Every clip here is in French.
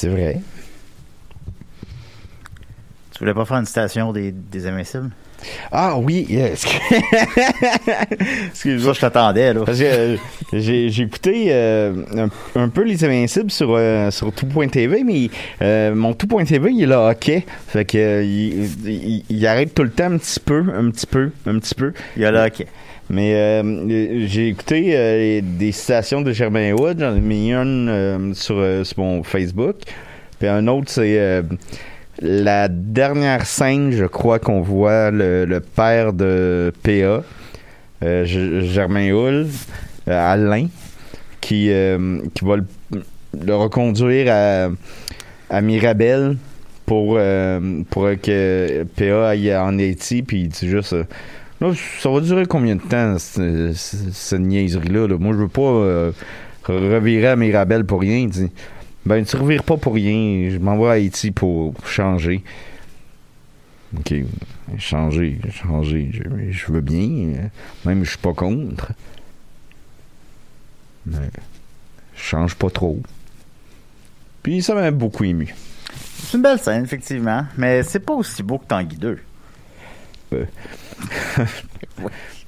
C'est vrai. Tu voulais pas faire une citation des, des Invincibles? Ah oui, yes. Ça, je t'attendais, là. Parce que euh, j'ai j'ai écouté euh, un, un peu Les Invincibles sur, euh, sur tout.tv, mais euh, mon tout.tv, il est là hockey. Fait que il, il- il arrête tout le temps un petit peu, un petit peu, un petit peu. Il y a là, ok. Mais euh, j'ai écouté euh, des citations de Germain Wood. J'en ai mis une euh, sur, sur mon Facebook. Puis un autre, c'est la dernière scène, je crois qu'on voit le, le père de PA, Germain Hull, Alain, qui, qui va le, reconduire à, à Mirabel pour, pour que PA aille en Haïti. Puis il dit juste... Là, ça va durer combien de temps, cette, niaiserie-là? là? Moi, je veux pas euh, revirer à Mirabel pour rien. Dit, ben, tu revires pas pour rien. Je m'en vais à Haïti pour changer. OK. Changer, changer. Je, veux bien. euh, Même, je suis pas contre. Mais, change pas trop. Puis, ça m'a beaucoup ému. C'est une belle scène, effectivement. Mais c'est pas aussi beau que Tanguy 2.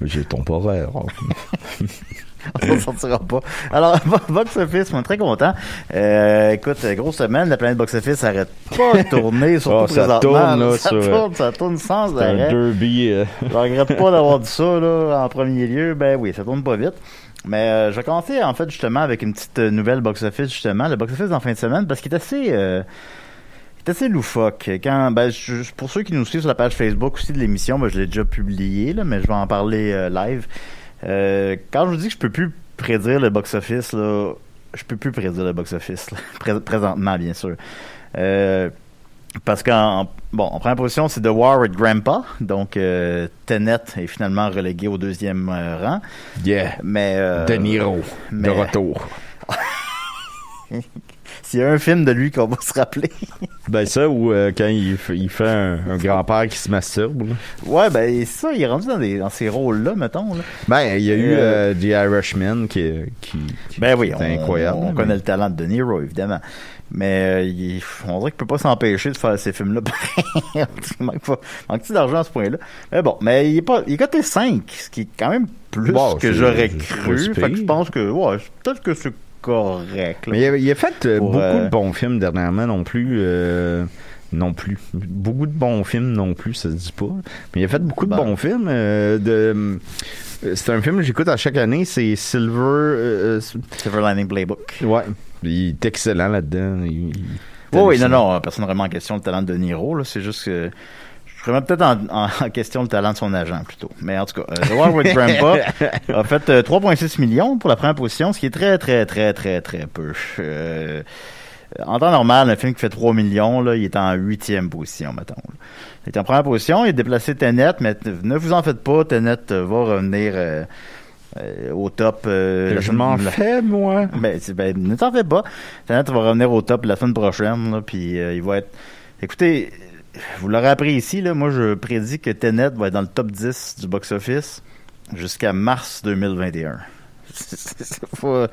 J'ai ton horaire. On ne sortira pas. Alors, Box Office, on est très content. Euh, écoute, grosse semaine, la planète Box Office arrête pas de tourner, surtout Ah, ça tourne, là, ça sur, euh, tourne, ça tourne sans C'est un arrêt. derby. euh, Je regrette pas d'avoir dit ça là, en premier lieu. Ben oui, ça tourne pas vite. Mais euh, je vais commencer en fait justement avec une petite nouvelle box-office justement, le box-office en fin de semaine parce qu'il est assez euh, il est assez loufoque. Quand ben je- pour ceux qui nous suivent sur la page Facebook aussi de l'émission, ben, je l'ai déjà publié là, mais je vais en parler euh, live. Euh, quand je vous dis que je peux plus prédire le box-office là, je peux plus prédire le box-office là, pré- présentement bien sûr. Euh, parce qu'en bon, en première position, c'est The War with Grandpa. Donc, euh, Tenet est finalement relégué au deuxième euh, rang. Yeah. Mais euh, De Niro, mais- de retour. S'il y a un film de lui qu'on va se rappeler. Ben ça, ou euh, quand il, fait un, un grand-père qui se masturbe. là. ouais, ben ça, il est rendu dans, des, dans ces rôles-là, mettons. Là. Ben, il y a eu Euh, euh, The Irishman qui, qui, qui Ben oui, était on, incroyable. on connaît le talent de De Niro, évidemment. Mais euh, il- on dirait qu'il peut pas s'empêcher de faire ces films-là. il manque, pas- d'argent à ce point-là? Mais bon, mais il est pas, il est coté 5, ce qui est quand même plus Bon, que c'est- j'aurais c'est pas cru. si Fait que je pire. pense que, ouais, peut-être que c'est correct. là. Mais il a, il a fait euh, Pour, beaucoup euh, de bons films dernièrement non plus. euh, non plus. Beaucoup de bons films non plus, ça se dit pas. Mais il a fait beaucoup de Bon. bons films. euh, de, c'est un film que j'écoute à chaque année, c'est Silver. Silver Lining Playbook. ouais. Il est excellent là-dedans. Il- il- Oui, non, non, personne ne remet en question le talent de Niro. C'est juste que je remets peut-être en, en- en question le talent de son agent plutôt. Mais en tout cas, euh, The War with Grandpa a fait euh, 3,6 millions pour la première position, ce qui est très, très, très, très, très peu. Euh, en temps normal, un film qui fait 3 millions, là, il est en huitième position, mettons. là. Il est en première position, il est déplacé Tenet, mais ne vous en faites pas, Tenet euh, va revenir euh, euh, au top. euh, Je m'en fais, moi. ben, c'est- ben, ne t'en fais pas. Tenet va revenir au top la semaine prochaine, là, puis euh, il va être... Écoutez, vous l'aurez appris ici, là, moi je prédis que Tenet va être dans le top 10 du box-office jusqu'à mars 2021. Faut-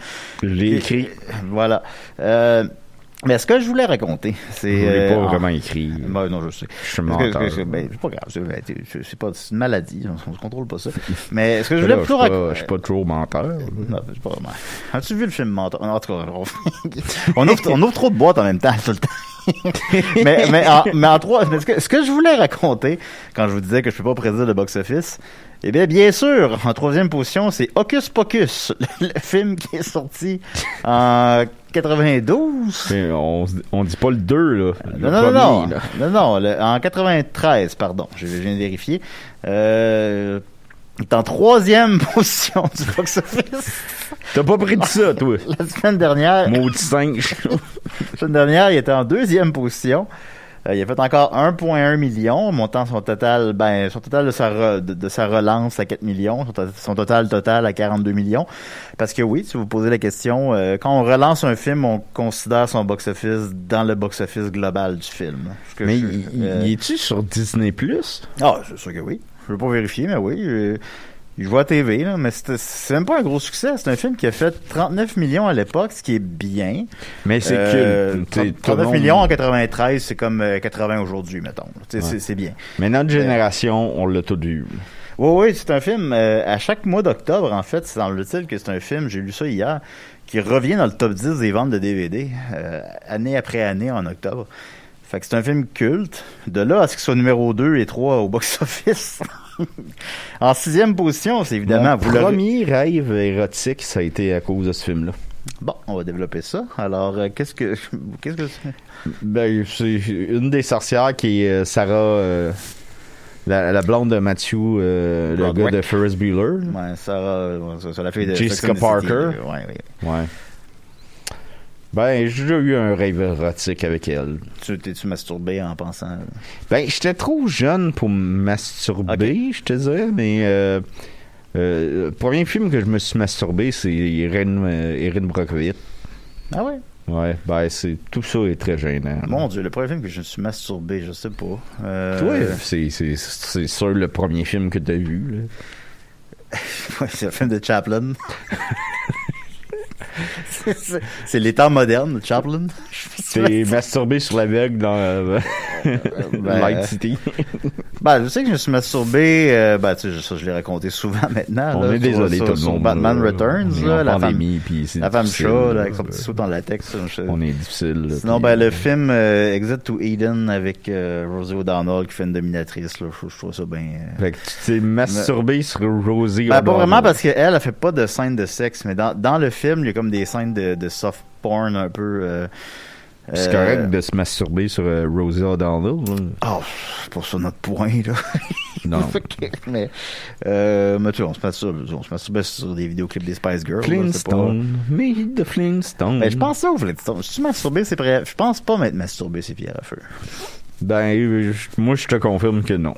Je l'ai écrit. Voilà. Euh, mais ce que je voulais raconter, c'est... Je l'ai euh, pas en- vraiment écrit. Ben, non, je sais. Je suis menteur. ben, c'est pas grave, c'est ben, pas une maladie, on, se contrôle pas ça. Mais ce que je voulais je plutôt suis raconter... je suis pas trop menteur. là. Non, c'est pas vraiment. As-tu vu le film Mentor? En tout cas, on, on ouvre, on ouvre trop de boîtes en même temps, tout le temps. mais, mais, en, mais en trois, mais ce que, ce que je voulais raconter, quand je vous disais que je peux pas prédire le box-office, eh bien, bien sûr, en troisième position, c'est Hocus Pocus, le, le film qui est sorti en 92. Mais On, on dit pas le 2, là. Le Non, non, non, non, là. non, en 93, pardon, je, je viens de vérifier. Euh, est en troisième position du box-office. T'as pas pris de ça, toi. La semaine dernière, Maudit singe. La semaine dernière, il était en deuxième position. Euh, il a fait encore 1,1 million, montant son total, ben, son total de sa, re- de, de sa relance à 4 millions, son, to- son total total à 42 millions. Parce que oui, si vous posez la question, euh, quand on relance un film, on considère son box-office dans le box-office global du film. Que Mais je- il, euh, il est-tu sur Disney Plus? ah, c'est sûr que oui. Je veux pas vérifier, mais oui. euh, il joue à TV, là, mais c'est même pas un gros succès. C'est un film qui a fait 39 millions à l'époque, ce qui est bien. Mais c'est Euh, le 39 monde- millions en 93, c'est comme euh, 80 aujourd'hui, mettons. Ouais. C'est c'est bien. Mais notre génération, on l'a tout vu. Oui, oui, c'est un film. euh, à chaque mois d'octobre, en fait, semble-t-il que c'est un film, j'ai lu ça hier, qui revient dans le top 10 des ventes de DVD, euh, année après année en octobre. Fait que c'est un film culte. De là à ce qu'il soit numéro 2 et 3 au box-office. en sixième position, c'est évidemment... Mon premier rêve érotique, ça a été à cause de ce film-là. Bon, on va développer ça. Alors, euh, qu'est-ce que... Qu'est-ce que c'est? Ben, c'est une des sorcières qui est euh, Sarah, euh, la, la blonde de Matthew, le gars de Ferris Bueller. Ouais, Sarah, c'est la fille de... Jessica Parker. Ouais, ouais. Ouais. Ben, j'ai déjà eu un rêve érotique avec elle. Tu t'es-tu masturbé en pensant... Ben, j'étais trop jeune pour me masturber, je te dirais, mais euh, euh, le premier film que je me suis masturbé, c'est Erin, euh, Erin Brockovich. Ah ouais? Ouais, ben, c'est, tout ça est très gênant. Mon Dieu, le premier film que je me suis masturbé, je sais pas. Euh, Toi, c'est, c'est, c'est sûr le premier film que t'as vu, là. Ouais, c'est un film de Chaplin. C'est- modernes de Chaplin. T'es masturbé sur l'aveugle dans euh, Ben, Light City. Ben, je sais que je me suis masturbé, euh, ben, tu sais, ça, je l'ai raconté souvent maintenant. On là, est désolé, sur- tout le monde. Batman. Returns, là, la femme, puis la femme chat, là, avec son petit saut en latex. je- On est difficile. là, Sinon, ben, le film euh, Exit to Eden avec euh, Rosie O'Donnell qui fait une dominatrice, là, je, je trouve ça bien... euh, Fait que tu t'es masturbé sur Rosie Ben, pas O'Donnell. vraiment parce qu'elle, elle fait pas de scène de sexe, mais dans, dans le film, il y a comme des scènes de, de soft porn un peu. Euh, C'est euh, correct de se masturber sur euh, Rosie O'Donnell. Oh, c'est pour ça notre point, là. Non. mais, euh, mais tu sais, on se masturbe, on se masturbe sur des vidéoclips des Spice Girls. pas- Flintstone. Meet the Flintstone. Ben, je pense ça au Flintstone. Je suis masturbé, c'est prêt. Je pense pas m'être masturbé, c'est pierre à feu. Ben, euh, moi, je te confirme que non.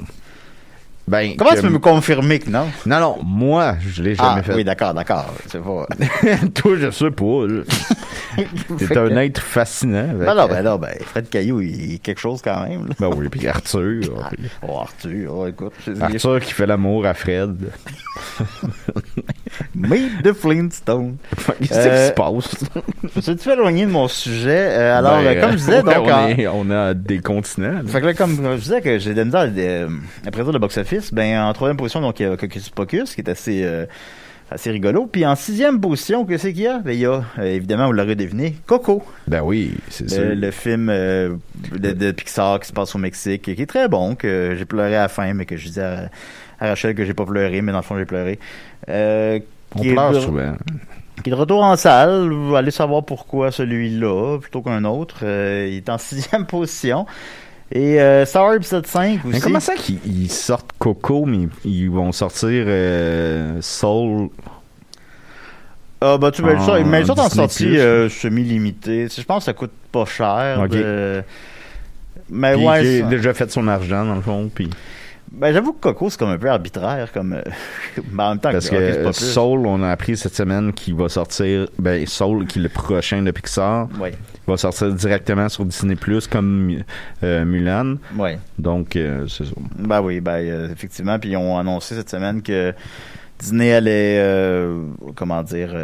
Ben, Comment que- tu peux me confirmer que non? Non, non, moi, je l'ai jamais Ah, fait. oui, d'accord, d'accord. C'est pas. Toi, je sais pas. T'es un que- être fascinant. fait Ben non, ben non, ben, Fred Caillou, il est quelque chose quand même, là. Ben oui, puis Arthur. Ah, puis Oh, Arthur, oh, écoute. Arthur qui fait l'amour à Fred. Meet the Flintstone. Qu'est-ce Euh, qui se passe? Je me suis peu éloigné de mon sujet? Euh, alors, Ben, euh, comme je disais, ouais, donc, on, en- est- on a des continents. là. Fait que là, comme je disais que j'ai de la misère euh, à prédire le box-office, ben, en troisième position, donc, il y a Hocus Pocus, qui est assez, euh, assez rigolo. Puis en sixième position, qu'est-ce qu'il y a? Ben, il y a, euh, évidemment, vous l'aurez deviné, Coco. Ben oui, c'est sûr. Le, film euh, de, de Pixar qui se passe au Mexique, qui est très bon, que j'ai pleuré à la fin, mais que je dis à, à Rachel que j'ai pas pleuré, mais dans le fond, j'ai pleuré. Euh, On pleure de- souvent. qui est de retour en salle. Vous allez savoir pourquoi celui-là plutôt qu'un autre. Euh, il est en sixième position. Et euh, Star épisode 5 aussi. Mais comment ça qu'ils ils sortent Coco, mais ils vont sortir euh, Soul? Ah, bah, tu veux ça. Mais les autres en sortie euh, semi-limitée. Je pense que ça coûte pas cher. Ok. de- Mais puis ouais. ça- a déjà fait son argent, dans le fond, puis... Ben, j'avoue que Coco, c'est comme un peu arbitraire. Comme, euh, ben, en même temps, Parce que pas plus. Soul, on a appris cette semaine qu'il va sortir... Ben, Soul, qui est le prochain de Pixar, Ouais, va sortir directement sur Disney+, comme euh, Mulan. ouais. Donc, euh, c'est ça. Ben oui, ben euh, effectivement. Puis ils ont annoncé cette semaine que Disney allait, comment dire,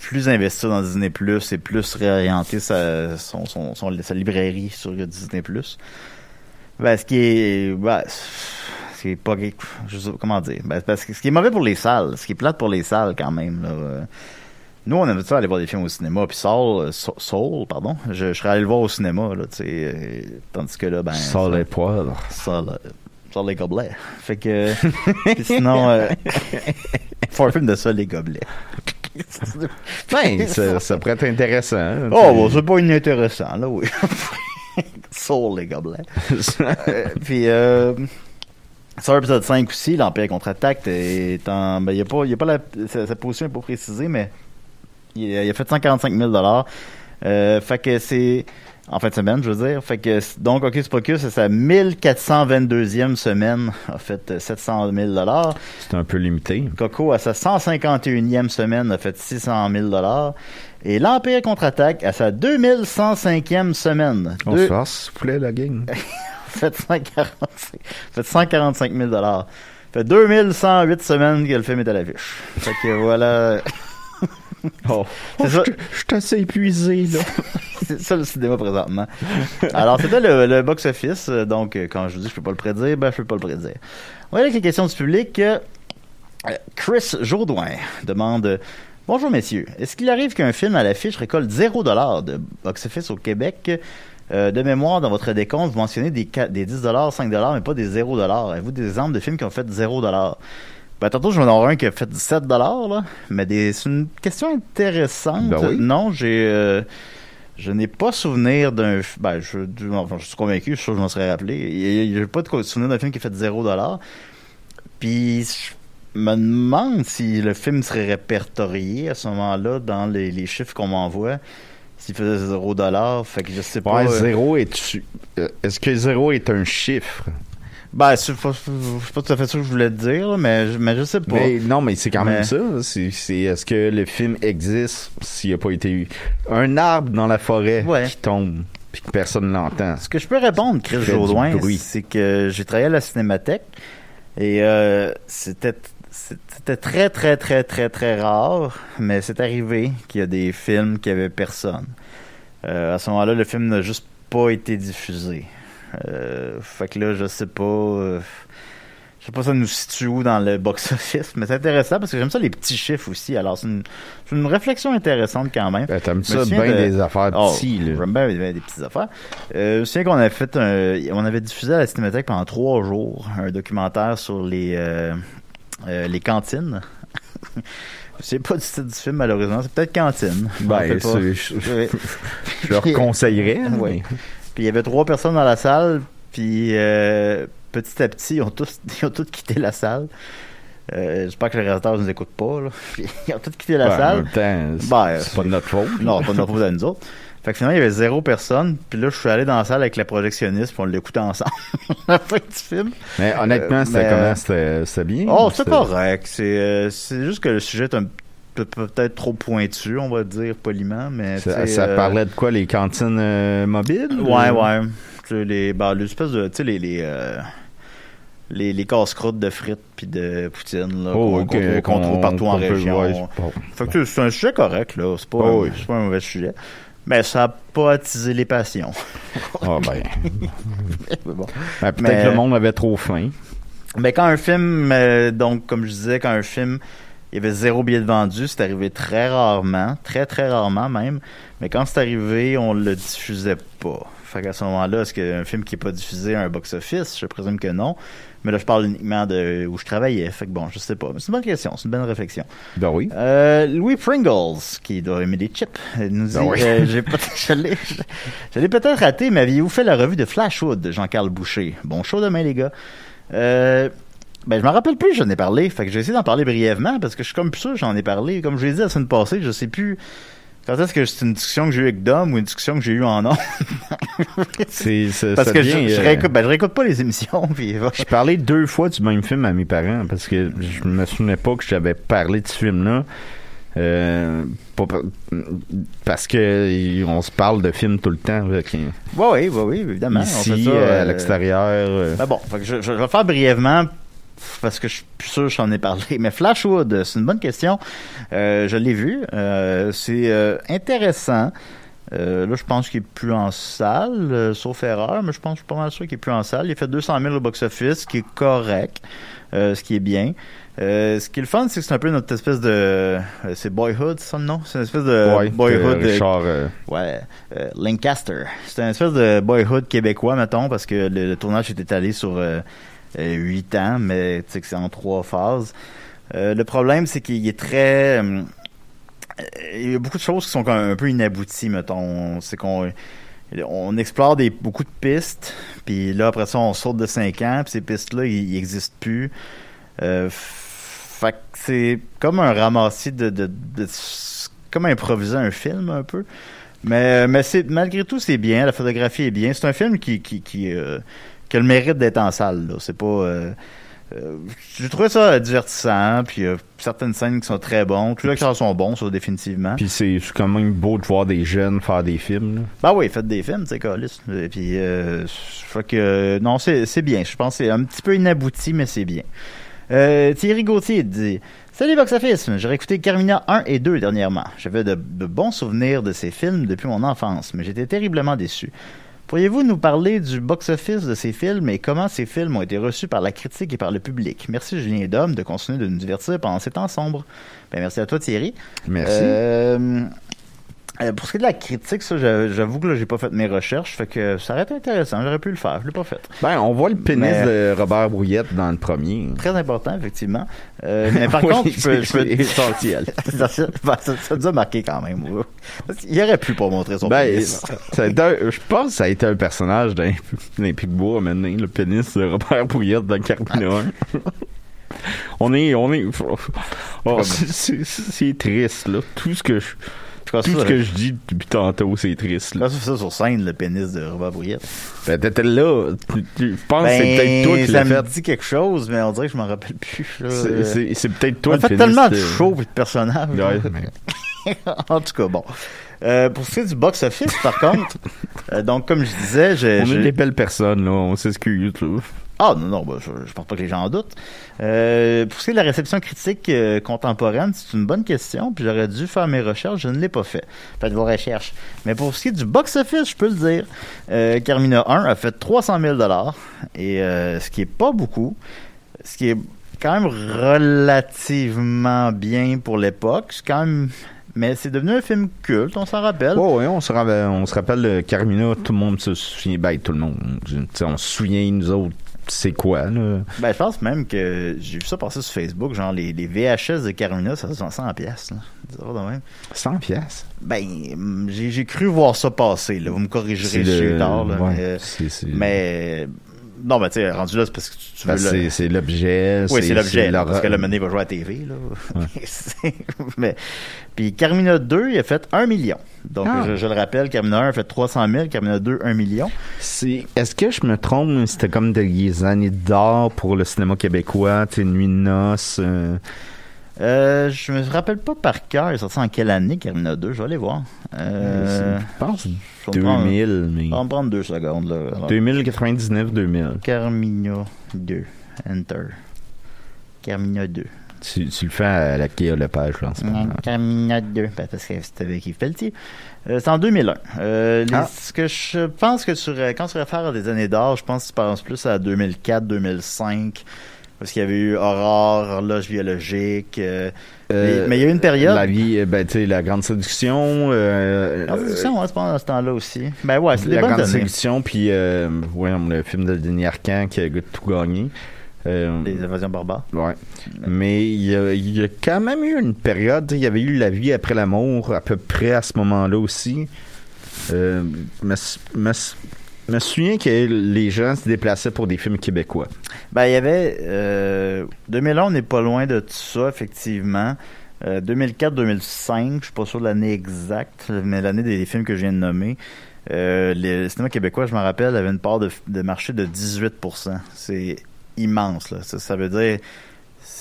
plus investir dans Disney Plus et plus réorienter sa, son, son, son- sa librairie sur Disney Plus. Ben, ce qui est, ben, c'est pas, je sais pas comment dire. Ben, parce que ce qui est mauvais pour les salles, ce qui est plate pour les salles quand même. Là, euh, nous, on aime ça aller voir des films au cinéma. Puis Soul, euh, Soul, Soul, pardon, je, je serais allé le voir au cinéma, là, tu sais. euh, tandis que là, ben. Soul ça- et poivre. ça, là, sur les gobelets. Fait que. puis sinon, euh, faut un film de ça, les gobelets. Ben, ça, ça pourrait être intéressant. hein, Oh, bon, c'est pas inintéressant, là, oui. sur les gobelets. sais. Euh, puis, euh, sur l'épisode 5 aussi, l'Empire contre-attaque est en. Ben, y a pas, y a pas la. Sa, sa position n'est pas précisée, mais il, a- il a fait 145 000 euh, Fait que c'est. En fin de semaine, je veux dire. Fait que, donc, Hocus Pocus, c'est sa 1422e semaine, a fait euh, 700 000 c'est un peu limité. Coco, à sa 151e semaine, a fait 600 000 Et l'Empire contre-attaque, à sa 2105e semaine, On deux- se force, s'il vous plaît, la gang. fait 145, fait 145 000 Fait 2108 semaines que le film est à l'affiche. Fait que voilà, Oh, ça. je suis assez épuisé, là. c'est ça le cinéma présentement. Alors, c'était le, le box-office. Donc, quand je vous dis que je peux pas le prédire, ben, je peux pas le prédire. On va aller avec les questions du public. Euh, Chris Jourdouin demande Bonjour messieurs, est-ce qu'il arrive qu'un film à l'affiche récolte 0$ de box-office au Québec? Euh, De mémoire, dans votre décompte, vous mentionnez des, qua- des 10$, 5$, mais pas des 0$. Avez-vous des exemples de films qui ont fait 0$? Ben, tantôt, je vais en avoir un qui a fait 17$, là. Mais des- c'est une question intéressante. Ben oui. Non, j'ai... euh, je n'ai pas souvenir d'un. Ben, je, je- enfin, je suis convaincu, je suis sûr que je m'en serais rappelé. A pas de souvenir d'un film qui a fait 0$. Puis, je me demande si le film serait répertorié à ce moment-là dans les, les chiffres qu'on m'envoie. S'il faisait 0$. Fait que je sais pas. Ouais, euh, zéro est... euh, Est-ce que zéro est un chiffre? Ben, c'est pas, pas tout à fait ça que je voulais te dire, là, mais, je- mais je sais pas. Mais non, mais c'est quand Mais- même ça. C'est, c'est- est-ce que le film existe s'il n'a pas été eu? Un arbre dans la forêt Ouais. qui tombe puis que personne l'entend? Ce que je peux répondre, Chris bruit. c'est que j'ai travaillé à la Cinémathèque et euh, c'était c'était très très très très très rare, mais c'est arrivé qu'il y a des films qui avaient personne. Euh, à ce moment-là, le film n'a juste pas été diffusé. Euh, fait que là, je sais pas. euh, je sais pas ça nous situe où dans le box-office, mais c'est intéressant parce que j'aime ça les petits chiffres aussi. Alors, c'est une, réflexion intéressante quand même. Ben, T'aimes me ça bien de- des affaires Oh, petits, là. J'aime bien des, des petites affaires. Euh, je me souviens qu'on avait fait un, on avait diffusé à la Cinémathèque pendant trois jours un documentaire sur les, euh, euh, les cantines. je sais pas du titre du film malheureusement, c'est peut-être cantine. Ben, je, je leur conseillerais. Oui. Puis il y avait trois personnes dans la salle, puis euh, petit à petit, ils ont tous, ils ont tous quitté la salle. Euh, J'espère que les réalisateurs nous écoutent pas. Là. Puis, ils ont tous quitté la Ben, en salle. c'est, Ben, pas de notre faute. Non, pas de notre faute à nous autres. Fait que finalement, il y avait zéro personne. Puis là, je suis allé dans la salle avec la projectionniste, puis on l'écoutait ensemble la fin du film. Mais honnêtement, Euh, c'était mais- comment? C'était, bien? Oh, c'est correct. C'est euh, c'est juste que le sujet est un peut-être trop pointu, on va dire poliment, mais Ça, euh, parlait de quoi, les cantines euh, mobiles? Ouais, ou- ouais. Les, ben, l'espèce de, tu sais, les, les, euh, les, les casse-croûtes de frites puis de poutine, là, Oh, qu'on trouve- partout en région. Fait que c'est un sujet correct, là. C'est pas, Oh, oui. pas un mauvais sujet. Mais ça a pas attisé les passions. Ah, ben. Bon. Ben, peut-être Mais- que le monde avait trop faim. Mais quand un film, euh, donc comme je disais, quand un film, il y avait zéro billet de vendu, c'est arrivé très rarement, très très rarement même. Mais quand c'est arrivé, on le diffusait pas. Fait qu'à ce moment-là, est-ce qu'un film qui est pas diffusé a un box-office? Je présume que non. Mais là, je parle uniquement de où je travaillais. Fait que bon, je sais pas. Mais c'est une bonne question, c'est une bonne réflexion. Ben oui. Euh, Louis Pringles, qui doit aimer des chips, nous dit, Ben oui. euh, j'ai peut- je l'ai peut-être raté, mais aviez-vous fait la revue de Flashwood de Jean-Carl Boucher? Bon show demain, les gars. Euh, ben, je me rappelle plus, j'en ai parlé. Fait que j'ai essayé d'en parler brièvement parce que je suis comme plus sûr j'en ai parlé. Comme je l'ai dit la semaine passée, je sais plus quand est-ce que c'est une discussion que j'ai eue avec Dom ou une discussion que j'ai eue en. C'est, c'est- parce ça que je, je euh, réécoute, ben, je réécoute pas les émissions. Puis, voilà. J'ai parlé deux fois du même film à mes parents parce que je me souvenais pas que j'avais parlé de ce film-là. Euh, pas parce que on se parle de films tout le temps. là, qui- oui, oui, oui, évidemment. on fait ici, ça, euh, à euh, l'extérieur. euh. Ben bon, fait que je, je- je vais faire brièvement parce que je suis plus sûr que j'en ai parlé. Mais Flashwood, c'est une bonne question. Euh, je l'ai vu. Euh, c'est euh, intéressant. Là, je pense qu'il est plus en salle, sauf erreur, mais je pense que je suis pas mal sûr qu'il est plus en salle. Il a fait 200 000 au box-office, ce qui est correct, ce qui est bien. Ce qui est le fun, c'est que c'est un peu notre espèce de... c'est Boyhood, ça, non? C'est une espèce de Boyhood... de Richard, Ouais, Lancaster. C'est une espèce de boyhood québécois, mettons, parce que le, le tournage est étalé sur euh, euh, huit ans, mais tu sais que c'est en trois phases. Euh, le problème, c'est qu'il est très... euh, il y a beaucoup de choses qui sont un peu inabouties, mettons. C'est qu'on on explore des, beaucoup de pistes, puis là, après ça, on saute de cinq ans, puis ces pistes-là, ils n'existent plus. Fait que c'est comme un ramassis de, comme improviser un film un peu. Mais, mais c'est malgré tout c'est bien, la photographie est bien. C'est un film qui qui a le mérite d'être en salle. C'est pas. Euh, euh, j'ai trouvé ça divertissant, puis euh, certaines scènes qui sont très bonnes. Tous les acteurs sont bons, ça définitivement. Puis c'est c'est quand même beau de voir des jeunes faire des films. là. Bah oui, faites des films, c'est puis, euh, fait que, euh, non, c'est c'est bien. Je pense que c'est un petit peu inabouti, mais c'est bien. Thierry Gauthier dit Salut Box Office, j'ai réécouté Carmina 1 et 2 dernièrement. J'avais de, de bons souvenirs de ces films depuis mon enfance, mais j'étais terriblement déçu. Pourriez-vous nous parler du box-office de ces films et comment ces films ont été reçus par la critique et par le public? Merci Julien Dom de continuer de nous divertir pendant ces temps sombres. Ben, merci à toi Thierry. Merci. Euh, euh, pour ce qui est de la critique, ça, j'a- j'avoue que là, j'ai pas fait mes recherches, fait que ça aurait été intéressant, j'aurais pu le faire, je l'ai pas fait. Ben, on voit le pénis Mais- de Robert Brouillette dans le premier. Très important, effectivement. Euh, mais par Oui, contre, je peux... Je peux... essentiel. ça, ça, ben, ça- ça nous a marqué quand même. ouais. Qu'il aurait pu pas montrer son Ben, pénis. je pense que ça a été un personnage d'un Picbois maintenant, le pénis de Robert Brouillette dans Carmina 1. on est, on est, oh, c'est- c'est triste, là. Tout ce que je, tout ça, ce que je dis depuis tantôt, c'est triste, là. fais ça sur scène, le pénis de Robert Brouillette. Ben, t'étais là. Je pense que c'est Ben, peut-être toi qui ça l'as me fait. dit quelque chose, mais on dirait que je m'en rappelle plus. C'est- peut-être toi a le fait tellement de de- shows et de personnages. En tout cas, bon. Euh, pour ce qui est du box-office, par contre, euh, donc comme je disais, j'ai... On est des belles personnes, là. On s'excuse. Ah non, non, bah, je, je pense pas que les gens en doutent. Euh, pour ce qui est de la réception critique euh, contemporaine, c'est une bonne question, puis j'aurais dû faire mes recherches, je ne l'ai pas fait. Faites vos recherches. Mais pour ce qui est du box-office, je peux le dire. Euh, Carmina 1 a fait 300 000 et ce qui est pas beaucoup, ce qui est quand même relativement bien pour l'époque. Mais c'est devenu un film culte, on s'en rappelle. Ouais, ouais, on se rappelle, on se rappelle Carmina, tout le monde se souvient, ben, tout le monde, on se souvient, nous autres, c'est quoi, là? Ben, je pense même que j'ai vu ça passer sur Facebook, genre les, les VHS de Carmina, ça se vend 100 pièces. là. de même. 100 pièces. Ben, j'ai cru voir ça passer, là. Vous me corrigerez si j'ai tort, là. ouais, mais, mais- non, ben, tu sais, rendu là, c'est parce que tu, ben, veux le- c'est, l'objet. Oui, c'est l'objet, parce que le mené va jouer à la TV, là. C'est- mais, puis Carmina 2, il a fait 1 million. Donc, Ah. je, je le rappelle, Carmina 1 a fait 300 000, Carmina 2, 1 million. C'est, est-ce que je me trompe, mais c'était comme des années d'or pour le cinéma québécois, tu sais, Nuit de noces, euh, Euh, je me rappelle pas par cœur, il est sorti en quelle année, Carmina 2, je vais aller voir. Euh, je pense je prendre- 2000, mais... On va me prendre deux secondes, là. Alors, 2099, 2000. Carmina 2. Enter. Carmina 2. Tu, tu le fais à la Kia Lepage, là, en ce moment. Carmina 2. Ben, parce que c'était avec Yves Pelletier. Euh, c'est en 2001. Euh, les- Ah. Ce que je pense que tu, re- quand tu réfères à des années d'or, je pense que tu penses plus à 2004, 2005. Parce qu'il y avait eu Aurore, Horloge biologique. euh, Euh, mais- mais il y a eu une période. La vie, euh, ben, tu sais, la grande séduction. Euh, La séduction, hein, c'est pas dans ce temps-là aussi. Ben ouais, c'est des la bonnes grande séduction, puis ouais, le film de Denis Arcand qui a tout gagné. Les évasions barbares. Ouais. Mais il y, a, il y a quand même eu une période, il y avait eu La vie après l'amour à peu près à ce moment-là aussi. Euh, me, me, me souviens que les gens se déplaçaient pour des films québécois. Ben, il y avait. Euh, 2001, on n'est pas loin de tout ça, effectivement. Euh, 2004-2005, je suis pas sûr de l'année exacte, mais l'année des, films que je viens de nommer. Euh, le cinéma québécois, je me rappelle, avait une part de, marché de 18%. C'est immense, là. Ça veut dire.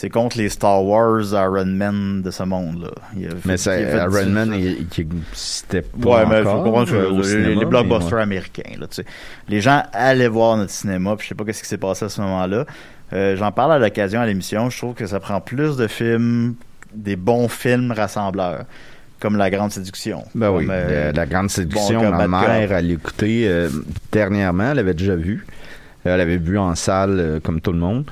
C'est contre les Star Wars, Iron Man de ce monde, là. Il a fait- Mais fait Iron 18%. Man, il- il- c'était pas Ouais, mais il faut encore, comprendre que euh, les, cinéma, les mais blockbusters ouais. américains. Là, tu sais. les gens allaient voir notre cinéma, puis je sais pas qu'est-ce qui s'est passé à ce moment-là. Euh, J'en parle à l'occasion à l'émission. Je trouve que ça prend plus de films, des bons films rassembleurs, comme La Grande Séduction. Ben oui, Comme, euh, la grande séduction, Bon ma mère, elle l'écoutait euh, dernièrement, elle avait déjà vu. Elle avait vu en salle comme tout le monde.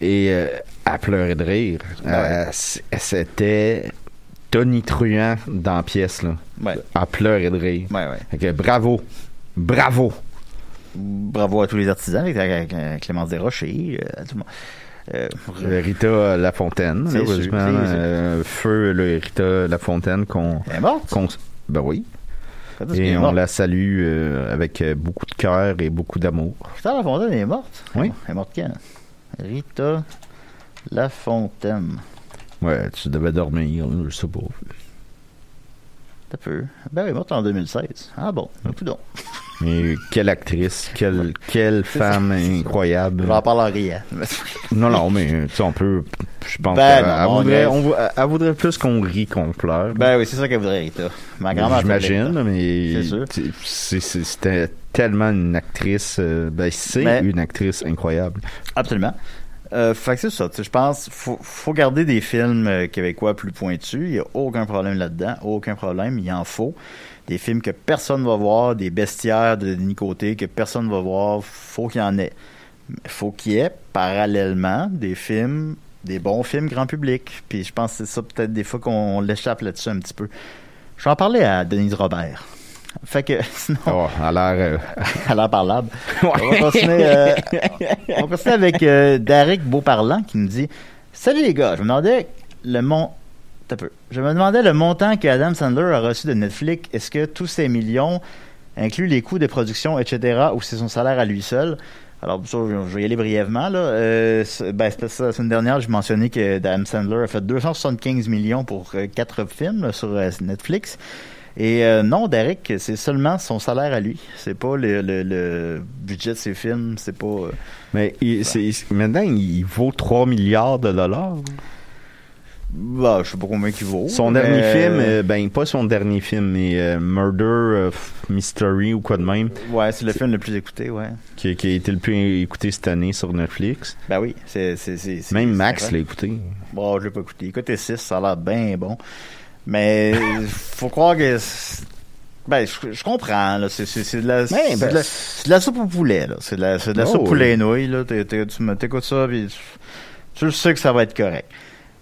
Et euh, elle pleurait de rire. Euh, c- C'était tonitruant dans la pièce. Là. Ouais. Elle pleurait de rire. Ouais, ouais. Fait que bravo. Bravo. Bravo à tous les artisans, avec Clémence Desrochers, euh, à tout le monde. Euh, Euh, Rita Lafontaine, c'est sûr. euh, feu le Rita Lafontaine qu'on... elle est morte. qu'on- Ben oui. Et on morte? la salue euh, avec euh, beaucoup de cœur et beaucoup d'amour. Rita Lafontaine est morte? Oui. Elle est morte quand? Rita Lafontaine. Ouais, tu devais dormir, je sais pas. T'as peu. Ben, elle est morte en 2016. Ah bon, un donc. Mais quelle actrice, quelle, quelle femme incroyable. J'en parle en riant. Non, non, mais tu sais, on peut. Je pense Ben non, elle, on voudrait, est- on vou- elle voudrait plus qu'on rit qu'on pleure. Ben oui, c'est ça qu'elle voudrait, Rita. Ma grand-mère J'imagine, mais C'est c'était tellement une actrice. euh, ben, c'est Mais- une actrice incroyable. Absolument. Euh, fait que c'est ça. Je pense faut faut garder des films euh, québécois plus pointus. Il n'y a aucun problème là-dedans. Aucun problème. Il en faut. Des films que personne va voir, des bestiaires de Denis Côté que personne va voir. Faut qu'il y en ait. Faut qu'il y ait parallèlement des films, des bons films grand public. Puis je pense que c'est ça peut-être des fois qu'on l'échappe là-dessus un petit peu. Je vais en parler à Denise Robert. Fait que sinon. Oh, l'air. euh, à l'air parlable. On va continuer, euh, on va continuer avec euh, Derek Beauparlant qui nous dit Salut les gars, je me demandais le mont... Peu. Je me demandais le montant que Adam Sandler a reçu de Netflix. Est-ce que tous ces millions incluent les coûts de production, etc., ou c'est son salaire à lui seul? Alors, ça, je je vais y aller brièvement. Là. Euh, ben, la semaine dernière, je mentionnais que Adam Sandler a fait 275 millions pour euh, quatre films là, sur euh, Netflix. Et euh, non, Derek, c'est seulement son salaire à lui. C'est pas le, le, le budget de ses films. C'est pas. euh, mais il- c'est- maintenant, il vaut 3 milliards de dollars. Bah, je sais pas combien qu'il vaut. Son mais- dernier film, euh, ben pas son dernier film, mais euh, Murder Mystery ou quoi de même, Ouais, c'est le film le plus écouté, ouais. qui, qui a été le plus écouté cette année sur Netflix. Ben oui, c'est. Même Max l'a écouté. Bon, je l'ai pas écouté. Écoutez 6, ça a l'air bien bon. Mais faut croire que. Ben, je, je comprends, là. C'est de la. Ben, de la- c'est de la soupe au poulet, là. C'est de la, c'est de la Oh, soupe poulet et nouilles, là. Tu t'écoutes ça, puis tu, tu sais que ça va être correct.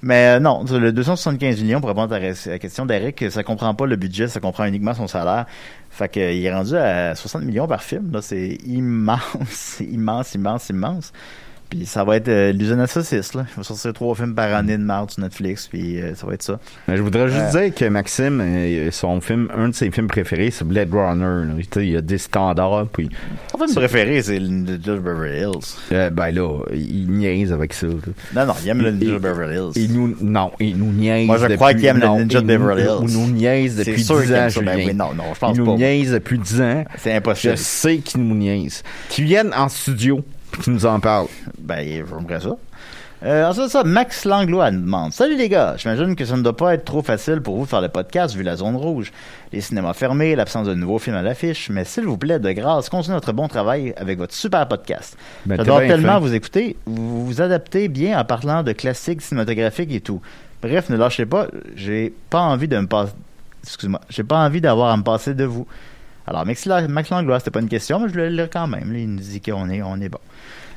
Mais euh, non, le 275 millions, pour répondre à la question d'Eric, ça comprend pas le budget, ça comprend uniquement son salaire. Fait que, il est rendu à 60 millions par film. C'est immense, immense, immense, immense. Puis ça va être euh, l'usine à saucisses, là. Il va sortir trois films par année de marde sur Netflix, puis euh, ça va être ça. Mais je voudrais juste Ouais. dire que Maxime, euh, son film, un de ses films préférés, c'est Blade Runner. là. Il y a des standards, puis Mon film préféré, c'est le Ninja Beverly Hills. euh, ben là, il niaise avec ça. là. Non, non, il aime le Ninja Beverly Hills. Il nous, non, il nous niaise. Moi, je depuis- crois qu'il aime le Ninja Beverly nous- Hills. Il nous niaise depuis sûr 10 qu'il ans. Ben oui, non, non, je pense Il nous pas. niaise depuis 10 ans. C'est Je impossible. sais qu'il nous niaise. Qu'il vienne en studio qu'il nous en parle. Ben, j'aimerais ça. Euh, ensuite ça, Max Langlois nous demande Salut les gars, j'imagine que ça ne doit pas être trop facile pour vous de faire le podcast vu la zone rouge, les cinémas fermés, l'absence de nouveaux films à l'affiche, mais s'il vous plaît, de grâce, continuez votre bon travail avec votre super podcast. Ben, J'adore tellement vous écouter, vous vous adaptez bien en parlant de classiques cinématographiques et tout. Bref, ne lâchez pas, j'ai pas envie de me passer. Excuse-moi, j'ai pas envie d'avoir à me passer de vous. Alors, Max, Max Langlois, c'était pas une question, mais je voulais le lire quand même. là. il nous dit qu'on est, on est bon.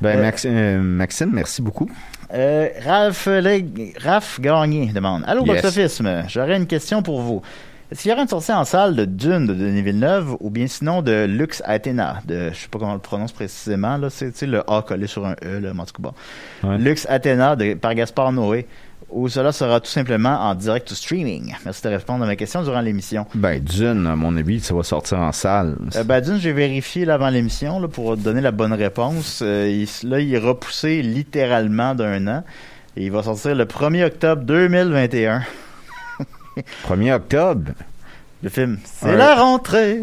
Ben, Euh, Max- euh, Maxime, merci beaucoup. Euh, Raph, Le- Raph Gagné demande Allô, Yes. J'aurais une question pour vous. Est-ce qu'il y aura une sortie en salle de Dune de Denis Villeneuve ou bien sinon de Lux Athena de, je sais pas comment on le prononce précisément, là, c'est le A collé sur un E, là, mais en tout cas, bon. Ouais. Lux Athena de, par Gaspard Noé ou cela sera tout simplement en direct streaming. Merci de répondre à ma question durant l'émission. Ben, Dune, à mon avis, ça va sortir en salle. Euh, ben, d'une, j'ai vérifié là, avant l'émission là, pour donner la bonne réponse. Euh, il- là, il est repoussé littéralement d'un an. Et il va sortir le 1er octobre 2021. 1er octobre? Le film, c'est Ouais. la rentrée.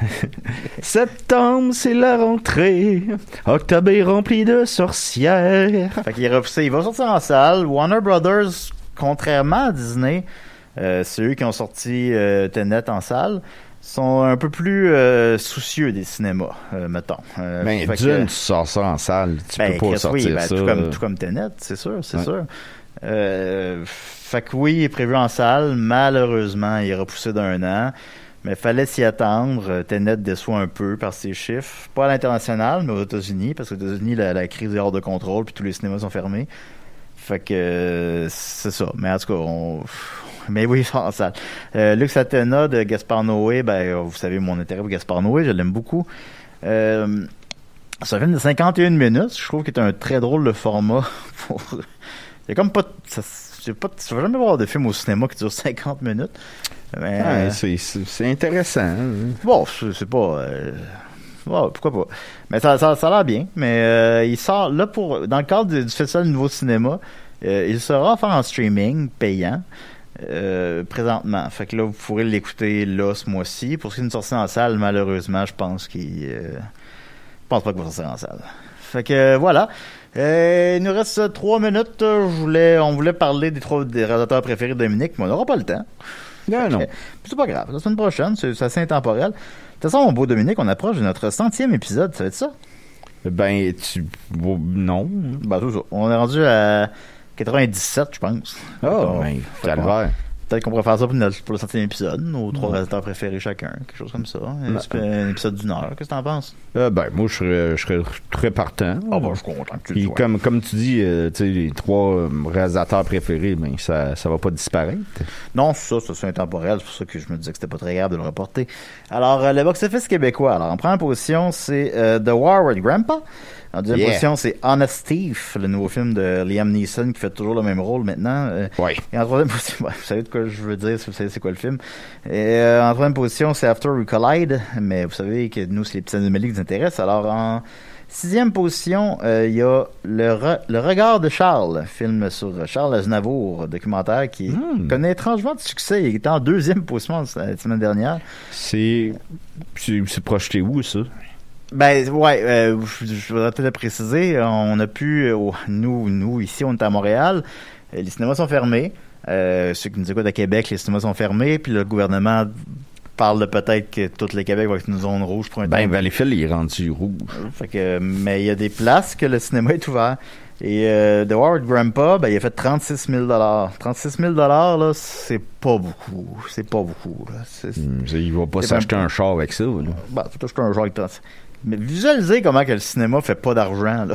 Septembre, c'est la rentrée. Octobre est rempli de sorcières. Fait qu'il est repoussé. Il va sortir en salle. Warner Brothers, contrairement à Disney, euh, c'est eux qui ont sorti euh, Tenet en salle, sont un peu plus euh, soucieux des cinémas, euh, mettons. Euh, Ben, fait que- Dune, tu sors ça en salle. Tu Ben, peux pas Chris, sortir oui, ben, ça. Tout comme, tout comme Tenet, c'est sûr, c'est Ouais. sûr. Euh, fait que oui, il est prévu en salle. Malheureusement, il est repoussé d'un an. Mais fallait s'y attendre. Euh, Tenet déçoit un peu par ses chiffres. Pas à l'international, mais aux États-Unis. Parce qu'aux États-Unis, la, crise est hors de contrôle, puis tous les cinémas sont fermés. Fait que euh, c'est ça. Mais en tout cas, on... Mais oui, en salle. Euh, Lux Athena de Gaspard Noé, ben, euh, vous savez mon intérêt pour Gaspard Noé, je l'aime beaucoup. Euh, c'est un film de 51 minutes. Je trouve qu'il est un très drôle de format. Pour... Il a comme pas... pas je vais jamais voir de film au cinéma qui dure 50 minutes. Mais, Ouais, euh, c'est- intéressant. hein. Bon, c'est pas. euh, ouais, pourquoi pas. Mais ça, ça, ça a l'air bien. Mais euh, il sort là pour. Dans le cadre du, du Festival du Nouveau Cinéma, euh, il sera offert en streaming payant. euh, présentement. Fait que là, vous pourrez l'écouter là ce mois-ci. Pour ce qui est d'une sortie en salle, malheureusement, je pense qu'il. euh, je pense pas qu'il va sortir en salle. Fait que euh, voilà. Euh, il nous reste euh, trois minutes. Euh, Je voulais, on voulait parler des trois des réalisateurs préférés de Dominique, mais on n'aura pas le temps. Non, non. C'est pas grave. La semaine prochaine, c'est assez intemporel. De toute façon, mon beau Dominique, on approche de notre centième épisode. Ça va être ça? Ben, tu. Non. Ben, c'est ça. On est rendu à 97, je pense. Oh, ben, calvaire. Peut-être qu'on pourrait faire ça pour, notre- pour le centième épisode. Nos trois réalisateurs préférés chacun. Quelque chose comme ça. Peu- un épisode d'une heure? Qu'est-ce que t'en penses? Euh, ben, moi, je serais, je serais très partant. Ah, ben, je suis content que tu Puis comme, comme tu dis, euh, tu sais, les trois euh, réalisateurs préférés, ben, ça, ça va pas disparaître. Non, ça, ça c'est intemporel. C'est pour ça que je me disais que c'était pas très grave de le reporter. Alors, euh, le box-office québécois. Alors, en première position, c'est The War with Grandpa. En deuxième Yeah. position, c'est Honest Thief, le nouveau film de Liam Neeson qui fait toujours le même rôle maintenant. Euh, Ouais. et en troisième position, vous savez de quoi je veux dire, si vous savez c'est quoi le film. Et euh, en troisième position, c'est After We Collide, mais vous savez que nous, c'est les petites anomalies qui nous intéressent. Alors, en sixième position, euh, il y a le, Re- le Regard de Charles, film sur Charles Aznavour, documentaire qui Hmm. connaît étrangement de succès. Il était en deuxième position la semaine dernière. C'est projeté où, ça? Ben ouais, euh, je, je voudrais peut-être le préciser. On a pu, euh, nous, nous ici, on est à Montréal. euh, Les cinémas sont fermés. Euh, ceux qui nous écoutent à Québec, les cinémas sont fermés. Puis le gouvernement parle de peut-être que tout le Québec va être une zone rouge pour un Ben, temps. Valleyfield, il est rendu rouge. Fait que, mais il y a des places que le cinéma est ouvert. Et euh, The Howard Grandpa, ben, il a fait 36 000 36 000 là, c'est pas beaucoup. C'est pas beaucoup. Là. Hum, Il va pas s'acheter un char avec ça, là. bah, faut acheter un genre avec 36. Mais visualisez comment que le cinéma fait pas d'argent, là.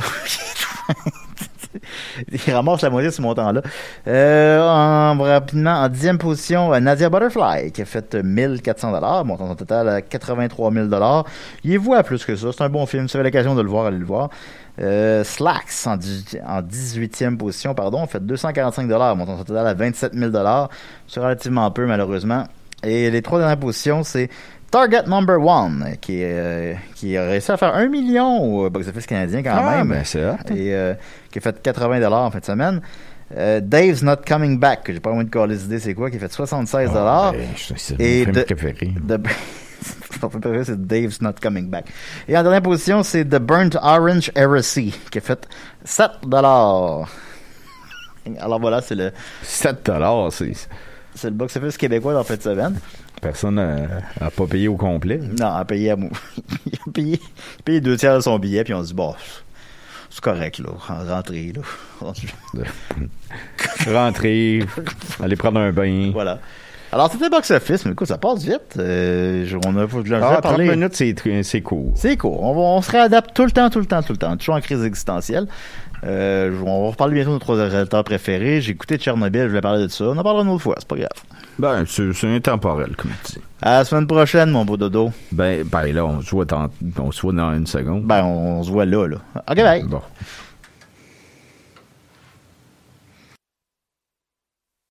Il ramasse la moitié de ce montant-là. Euh, en, rapidement, en dixième position, Nadia Butterfly, qui a fait euh, 1400 dollars, montant total à 83 000 dollars. Il est à plus que ça. C'est un bon film. Si vous avez l'occasion de le voir, allez le voir. Euh, Slacks, en, 18 en 18e position, pardon, fait 245 dollars, montant total à 27 000 dollars. C'est relativement peu, malheureusement. Et les trois dernières positions, c'est Target Number One, qui, euh, qui a réussi à faire un million au box-office canadien quand Ah, même. ben, c'est. Et euh, qui a fait 80 dollars en fin de semaine. Euh, Dave's Not Coming Back, que j'ai pas envie de coller idées, c'est quoi, qui a fait 76 dollars. Ben, c'est c'est Et mon film de- préféré. C'est Dave's Not Coming Back. Et en dernière position, c'est The Burnt Orange Heresy, qui a fait 7 dollars. Alors voilà, c'est le, 7 dollars, c'est. c'est le box-office québécois dans cette semaine. Personne n'a pas payé au complet. Non, à payer à mou. il a payé, il a payé deux tiers de son billet, puis on se dit, bon, c'est correct, là, en rentrée, là. Rentrer, aller prendre un bain. voilà. Alors, c'était Box Office, mais écoute, ça passe vite. Euh, on a, faut que je leur ai Ah, 30 parlé. minutes, c'est court. C'est court. On, se réadapte tout le temps, tout le temps, tout le temps. Toujours en crise existentielle. Euh, on va reparler bientôt de nos trois réalisateurs préférés. J'ai écouté Tchernobyl, je voulais parler de ça. On en parlera une autre fois, c'est pas grave. Ben, c'est intemporel, comme tu dis. À la semaine prochaine, mon beau dodo. Ben, ben là, on se voit, dans- on se voit dans une seconde. Ben, on, on se voit là, là. OK, bye. Bon.